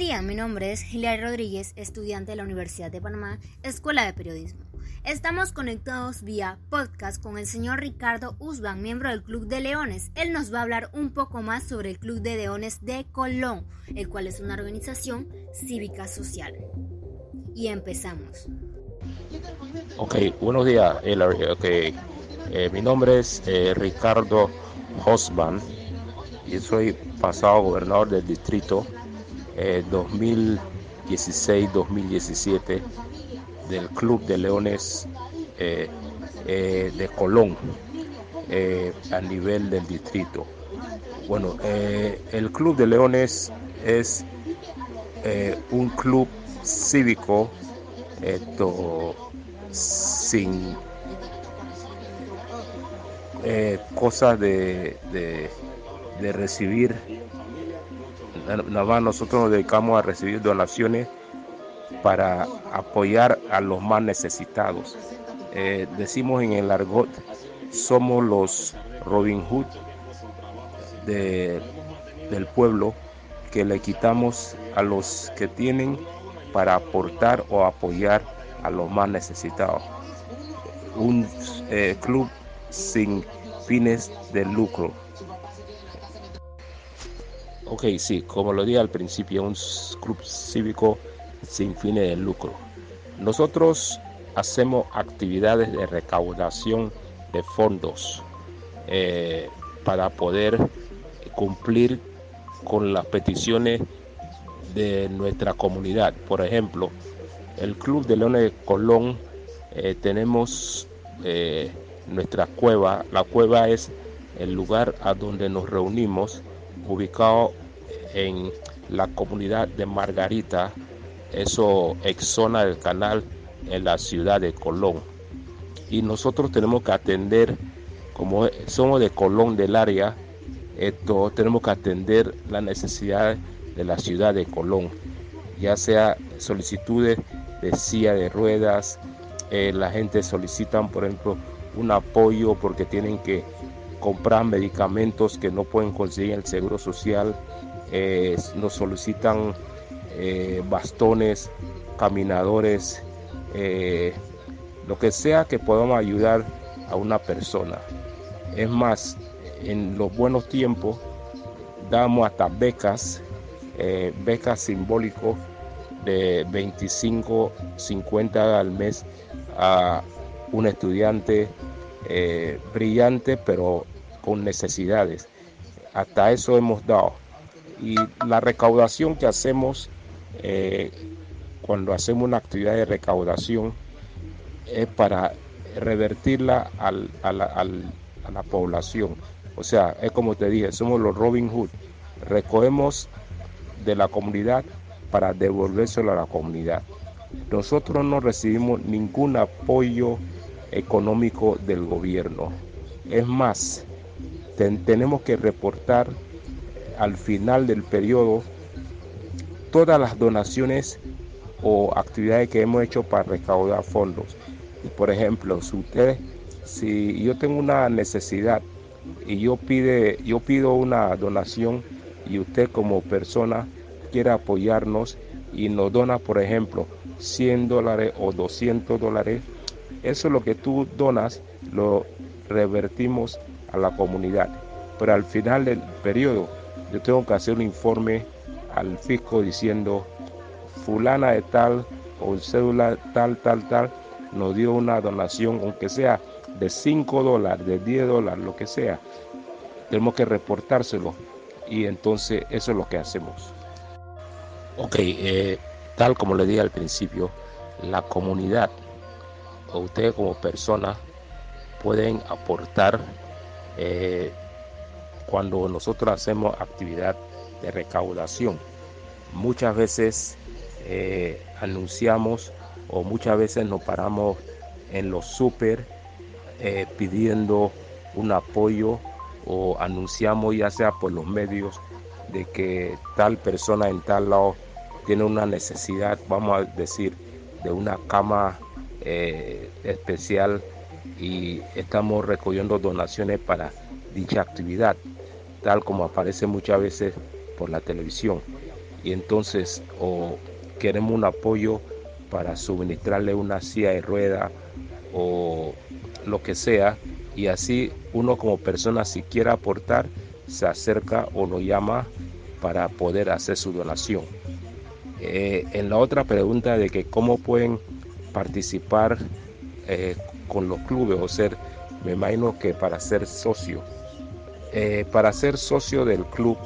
día, mi nombre es Hilary Rodríguez, estudiante de la Universidad de Panamá, Escuela de Periodismo. Estamos conectados vía podcast con el señor Ricardo Usban, miembro del Club de Leones. Él nos va a hablar un poco más sobre el Club de Leones de Colón, el cual es una organización cívica social. Y empezamos. Ok, buenos días, Hilary. Okay. Eh, mi nombre es eh, Ricardo Usban y soy pasado gobernador del distrito 2016-2017 eh, del Club de Leones eh, eh, de Colón a nivel del distrito. Bueno, el Club de Leones es un club cívico esto, sin cosas de, de recibir nada más nosotros nos dedicamos a recibir donaciones para apoyar a los más necesitados. Eh, decimos en el argot, somos los Robin Hood del pueblo que le quitamos a los que tienen para aportar o apoyar a los más necesitados. Un eh, club sin fines de lucro. Ok, sí, como lo dije al principio, un club cívico sin fines de lucro. Nosotros hacemos actividades de recaudación de fondos eh, para poder cumplir con las peticiones de nuestra comunidad. Por ejemplo, el Club de Leones de Colón eh, tenemos eh, nuestra cueva. La cueva es el lugar a donde nos reunimos, ubicado en la comunidad de Margarita, eso ex zona del canal en la ciudad de Colón. Y nosotros tenemos que atender, como somos de Colón del área, esto tenemos que atender la necesidad de la ciudad de Colón, ya sea solicitudes de silla de ruedas, eh, la gente solicitan, por ejemplo, un apoyo porque tienen que comprar medicamentos que no pueden conseguir el Seguro Social, eh, nos solicitan eh, bastones, caminadores, eh, lo que sea que podamos ayudar a una persona. Es más, en los buenos tiempos damos hasta becas, becas simbólicos de 25, 50 al mes a un estudiante brillante pero con necesidades. Hasta eso hemos dado y la recaudación que hacemos eh, cuando hacemos una actividad de recaudación es para revertirla a, la, población. O sea, es como te dije, somos los Robin Hood. Recogemos de la comunidad para devolvérselo a la comunidad. Nosotros no recibimos ningún apoyo económico del gobierno. Es más, tenemos que reportar al final del periodo todas las donaciones o actividades que hemos hecho para recaudar fondos. Por ejemplo, si usted, si yo tengo una necesidad y yo pide, yo pido una donación y usted como persona quiere apoyarnos y nos dona, por ejemplo, 100 dólares o 200 dólares, eso es lo que tú donas, lo revertimos a la comunidad. Pero al final del periodo yo tengo que hacer un informe al fisco diciendo fulana de tal o cédula tal, tal, tal, nos dio una donación, aunque sea de 5 dólares, de 10 dólares, lo que sea. Tenemos que reportárselo y entonces eso es lo que hacemos. Ok, eh, tal como le dije al principio, la comunidad o ustedes como persona pueden aportar eh, cuando nosotros hacemos actividad de recaudación. Muchas veces eh, anunciamos o muchas veces nos paramos en los súper eh, pidiendo un apoyo o anunciamos ya sea por los medios de que tal persona en tal lado tiene una necesidad, vamos a decir, de una cama eh, especial y estamos recogiendo donaciones para dicha actividad tal como aparece muchas veces por la televisión. y entonces o queremos un apoyo para suministrarle una silla de rueda o lo que sea y así uno como persona si quiere aportar se acerca o lo llama para poder hacer su donación. Eh, en la otra pregunta de que cómo pueden participar eh, con los clubes o ser, me imagino que para ser socio. Eh, para ser socio del club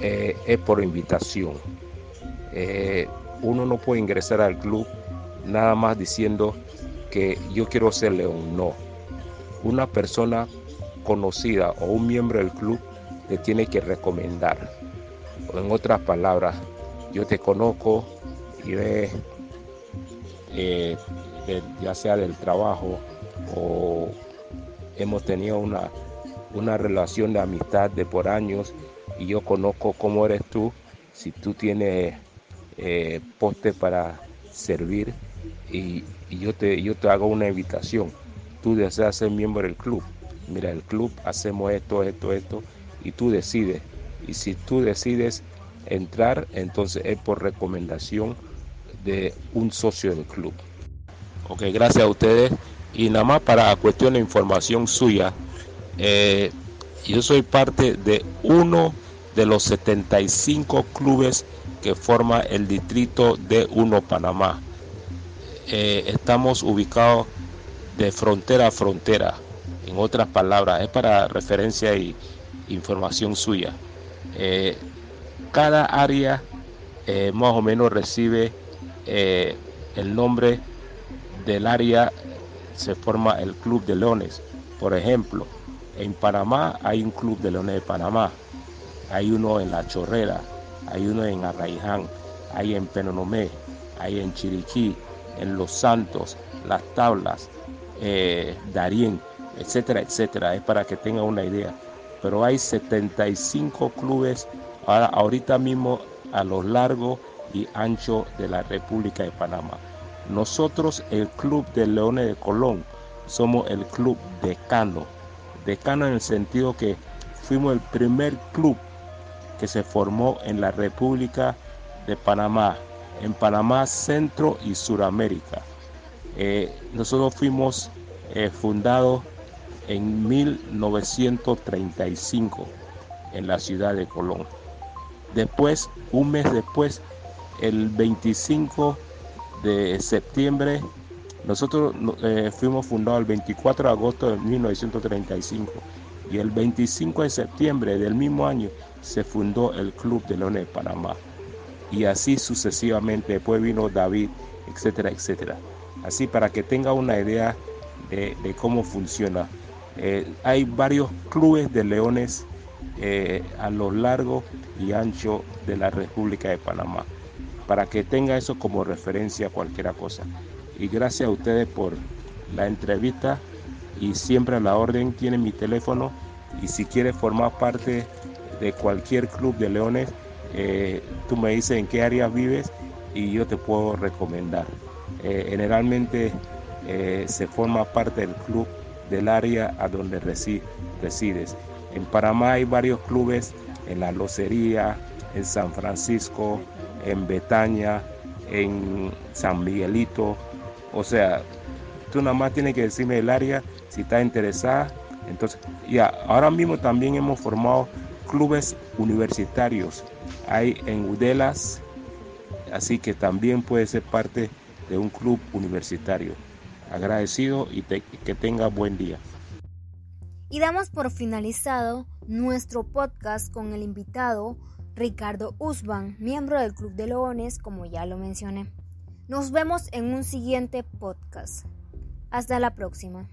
es por invitación. uno no puede ingresar al club nada más diciendo que yo quiero ser león, no. Una persona conocida o un miembro del club te tiene que recomendar. En otras palabras, yo te conozco y eh, ya sea del trabajo o hemos tenido una, una relación de amistad de por años y yo conozco cómo eres tú, si tú tienes eh, poste para servir y, yo, te, yo te hago una invitación, tú deseas ser miembro del club, mira el club hacemos esto, esto, esto y tú decides y si tú decides entrar, entonces es por recomendación de un socio del club. Ok, gracias a ustedes. Y nada más para cuestión de información suya, eh, yo soy parte de uno de los 75 clubes que forma el distrito de Uno Panamá. Eh, estamos ubicados de frontera a frontera. En otras palabras, es para referencia y información suya. Eh, cada área más o menos recibe el nombre del área, se forma el Club de Leones. Por ejemplo, en Panamá hay un Club de Leones de Panamá, hay uno en La Chorrera, hay uno en Arraiján, hay en Penonomé, hay en Chiriquí, en Los Santos, Las Tablas, eh, etcétera, etcétera. Es para que tengan una idea. Pero hay 75 clubes ahora, ahorita mismo a lo largo y ancho de la República de Panamá. Nosotros, el Club de Leones de Colón, somos el club decano. Decano en el sentido que fuimos el primer club que se formó en la República de Panamá, en Panamá Centro y Suramérica. Eh, nosotros fuimos eh, fundados en 1935 en la ciudad de Colón. Después, un mes después, el 25 de septiembre, nosotros eh, fuimos fundados el 24 de agosto de 1935 y el 25 de septiembre del mismo año se fundó el Club de Leones de Panamá. Y así sucesivamente, después vino David, etcétera, etcétera. Así para que tenga una idea de, cómo funciona. Eh, hay varios clubes de leones eh, a lo largo y ancho de la República de Panamá, para que tenga eso como referencia a cualquier cosa. Y gracias a ustedes por la entrevista y siempre a la orden tienen mi teléfono y si quieres formar parte de cualquier club de leones, eh, tú me dices en qué área vives y yo te puedo recomendar. Eh, generalmente se forma parte del club del área a donde resides. En Panamá hay varios clubes, en La Locería, en San Francisco, en Betaña, en San Miguelito. O sea, tú nada más tienes que decirme el área si estás interesada. Entonces, ya, ahora mismo también hemos formado clubes universitarios. Hay en Udelas, así que también puede ser parte de un club universitario. Agradecido y que tenga buen día. Y damos por finalizado nuestro podcast con el invitado Ricardo Usban, miembro del Club de Leones, como ya lo mencioné. Nos vemos en un siguiente podcast. Hasta la próxima.